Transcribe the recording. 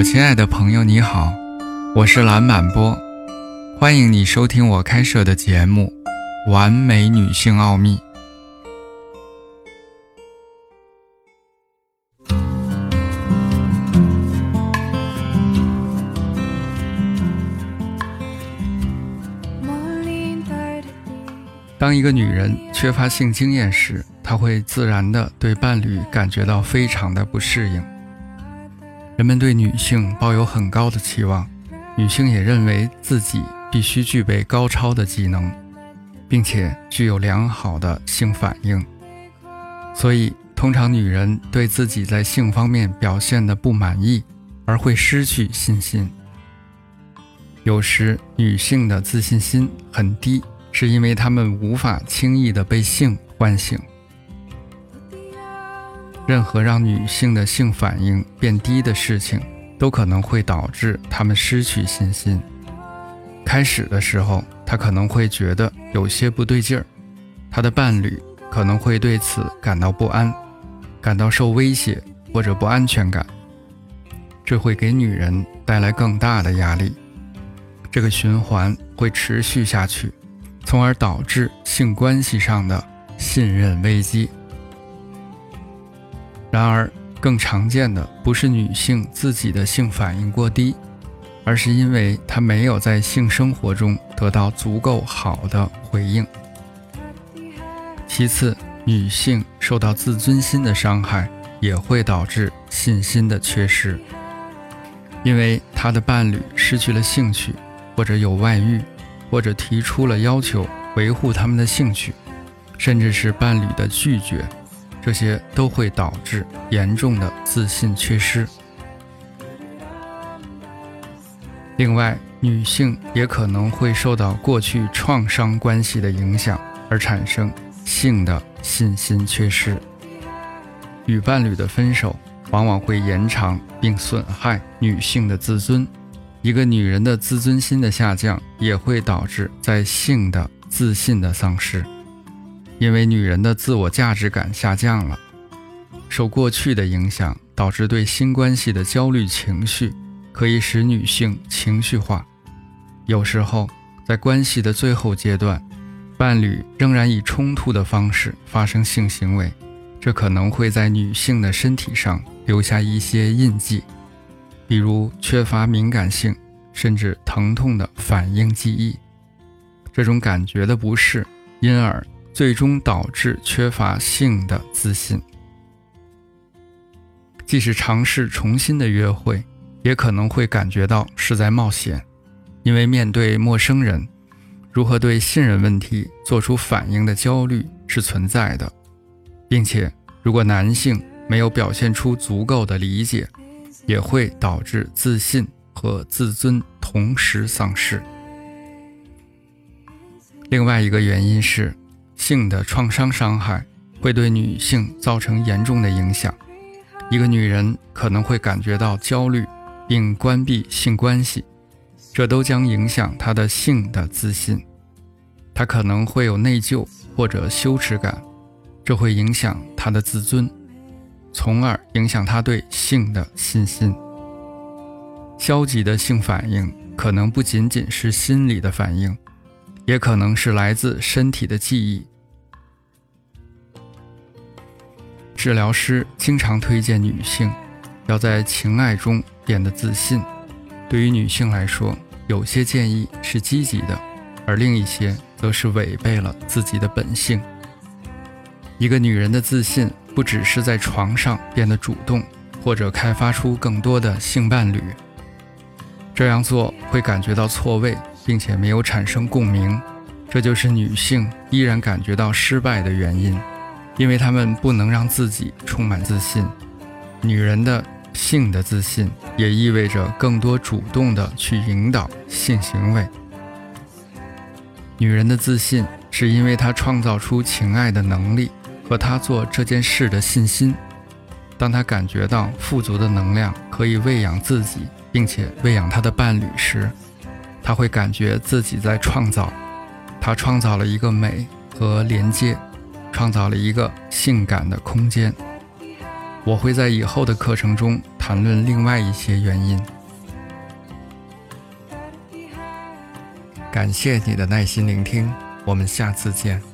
我亲爱的朋友，你好，我是蓝满波，欢迎你收听我开设的节目《完美女性奥秘》。当一个女人缺乏性经验时，她会自然的对伴侣感觉到非常的不适应。人们对女性抱有很高的期望，女性也认为自己必须具备高超的技能，并且具有良好的性反应。所以，通常女人对自己在性方面表现的不满意，而会失去信心。有时，女性的自信心很低。是因为她们无法轻易的被性唤醒。任何让女性的性反应变低的事情，都可能会导致她们失去信心。开始的时候，她可能会觉得有些不对劲儿，她的伴侣可能会对此感到不安，感到受威胁或者不安全感，这会给女人带来更大的压力。这个循环会持续下去。从而导致性关系上的信任危机。然而，更常见的不是女性自己的性反应过低，而是因为她没有在性生活中得到足够好的回应。其次，女性受到自尊心的伤害也会导致信心的缺失，因为她的伴侣失去了兴趣，或者有外遇。或者提出了要求维护他们的兴趣，甚至是伴侣的拒绝，这些都会导致严重的自信缺失。另外，女性也可能会受到过去创伤关系的影响，而产生性的信心缺失。与伴侣的分手往往会延长并损害女性的自尊。一个女人的自尊心的下降，也会导致在性的自信的丧失，因为女人的自我价值感下降了，受过去的影响，导致对新关系的焦虑情绪，可以使女性情绪化。有时候，在关系的最后阶段，伴侣仍然以冲突的方式发生性行为，这可能会在女性的身体上留下一些印记。比如缺乏敏感性，甚至疼痛的反应记忆，这种感觉的不适，因而最终导致缺乏性的自信。即使尝试重新的约会，也可能会感觉到是在冒险，因为面对陌生人，如何对信任问题做出反应的焦虑是存在的，并且如果男性没有表现出足够的理解。也会导致自信和自尊同时丧失。另外一个原因是，性的创伤伤害会对女性造成严重的影响。一个女人可能会感觉到焦虑，并关闭性关系，这都将影响她的性的自信。她可能会有内疚或者羞耻感，这会影响她的自尊。从而影响她对性的信心。消极的性反应可能不仅仅是心理的反应，也可能是来自身体的记忆。治疗师经常推荐女性要在情爱中变得自信。对于女性来说，有些建议是积极的，而另一些则是违背了自己的本性。一个女人的自信。不只是在床上变得主动，或者开发出更多的性伴侣，这样做会感觉到错位，并且没有产生共鸣，这就是女性依然感觉到失败的原因，因为她们不能让自己充满自信。女人的性的自信也意味着更多主动的去引导性行为。女人的自信是因为她创造出情爱的能力。和她做这件事的信心。当她感觉到富足的能量可以喂养自己，并且喂养她的伴侣时，他会感觉自己在创造。他创造了一个美和连接，创造了一个性感的空间。我会在以后的课程中谈。论另外一些原因。感谢你的耐心聆听，我们下次见。